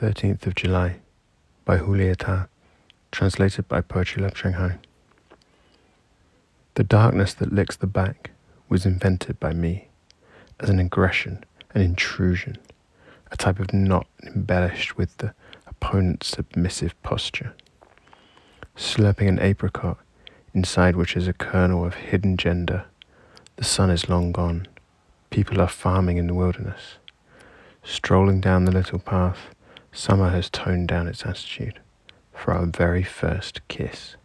13th of July by Julieta, translated by Poetry Lab Shanghai. The darkness that licks the back was invented by me as an aggression, an intrusion, a type of knot embellished with the opponent's submissive posture. Slurping an apricot, inside which is a kernel of hidden gender, the sun is long gone. People are farming in the wilderness. Strolling down the little path, summer has toned down its attitude for our very first kiss.